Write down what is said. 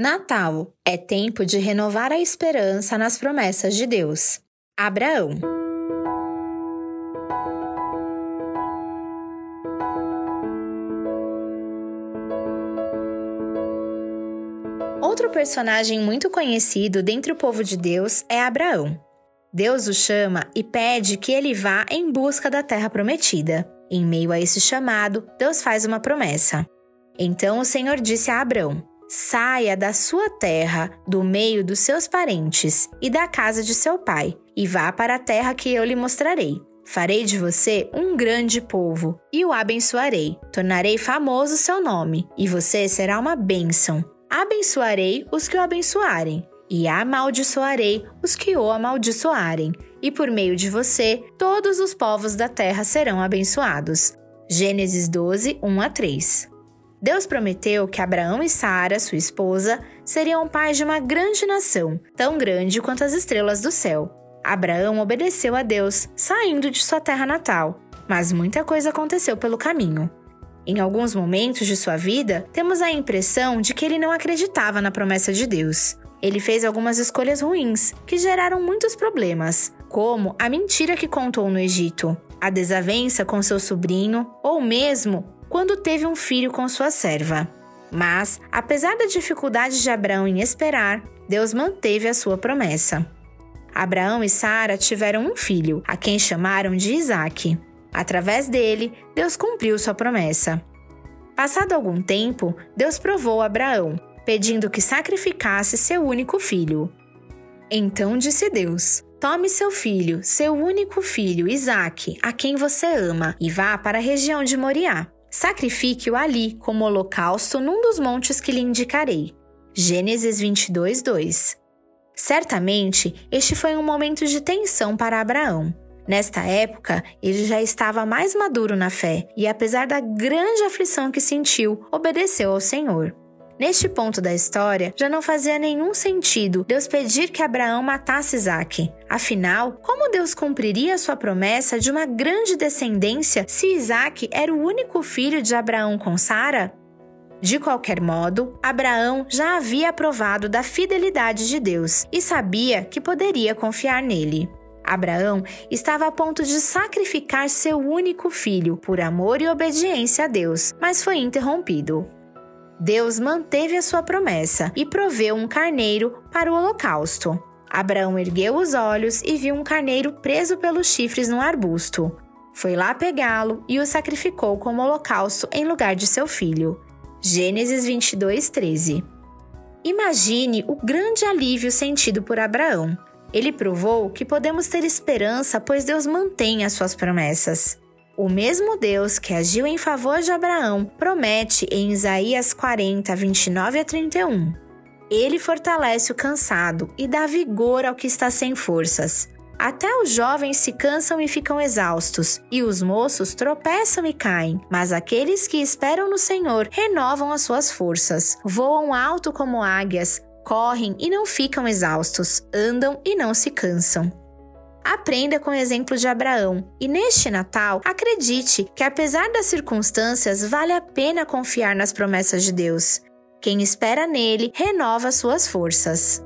Natal é tempo de renovar a esperança nas promessas de Deus. Abraão. Outro personagem muito conhecido dentre o povo de Deus é Abraão. Deus o chama e pede que ele vá em busca da terra prometida. Em meio a esse chamado, Deus faz uma promessa. Então o Senhor disse a Abraão: Saia da sua terra, do meio dos seus parentes e da casa de seu pai, e vá para a terra que eu lhe mostrarei. Farei de você um grande povo e o abençoarei. Tornarei famoso seu nome, e você será uma bênção. Abençoarei os que o abençoarem, e amaldiçoarei os que o amaldiçoarem. E por meio de você, todos os povos da terra serão abençoados. Gênesis 12, 1 a 3. Deus prometeu que Abraão e Sara, sua esposa, seriam pais de uma grande nação, tão grande quanto as estrelas do céu. Abraão obedeceu a Deus, saindo de sua terra natal, mas muita coisa aconteceu pelo caminho. Em alguns momentos de sua vida, temos a impressão de que ele não acreditava na promessa de Deus. Ele fez algumas escolhas ruins que geraram muitos problemas, como a mentira que contou no Egito, a desavença com seu sobrinho ou mesmo quando teve um filho com sua serva. Mas, apesar da dificuldade de Abraão em esperar, Deus manteve a sua promessa. Abraão e Sara tiveram um filho, a quem chamaram de Isaque. Através dele, Deus cumpriu sua promessa. Passado algum tempo, Deus provou Abraão, pedindo que sacrificasse seu único filho. Então disse Deus: Tome seu filho, seu único filho, Isaque, a quem você ama, e vá para a região de Moriá. Sacrifique-o ali como holocausto num dos montes que lhe indicarei. Gênesis 22, 2. Certamente, este foi um momento de tensão para Abraão. Nesta época, ele já estava mais maduro na fé e, apesar da grande aflição que sentiu, obedeceu ao Senhor. Neste ponto da história, já não fazia nenhum sentido Deus pedir que Abraão matasse Isaac. Afinal, como Deus cumpriria sua promessa de uma grande descendência se Isaac era o único filho de Abraão com Sara? De qualquer modo, Abraão já havia provado da fidelidade de Deus e sabia que poderia confiar nele. Abraão estava a ponto de sacrificar seu único filho por amor e obediência a Deus, mas foi interrompido. Deus manteve a sua promessa e proveu um carneiro para o holocausto. Abraão ergueu os olhos e viu um carneiro preso pelos chifres num arbusto. Foi lá pegá-lo e o sacrificou como holocausto em lugar de seu filho. Gênesis 22, 13. Imagine o grande alívio sentido por Abraão. Ele provou que podemos ter esperança, pois Deus mantém as suas promessas. O mesmo Deus que agiu em favor de Abraão promete em Isaías 40, 29 a 31. Ele fortalece o cansado e dá vigor ao que está sem forças. Até os jovens se cansam e ficam exaustos, e os moços tropeçam e caem, mas aqueles que esperam no Senhor renovam as suas forças, voam alto como águias, correm e não ficam exaustos, andam e não se cansam. Aprenda com o exemplo de Abraão e neste Natal, acredite que, apesar das circunstâncias, vale a pena confiar nas promessas de Deus. Quem espera nele renova suas forças.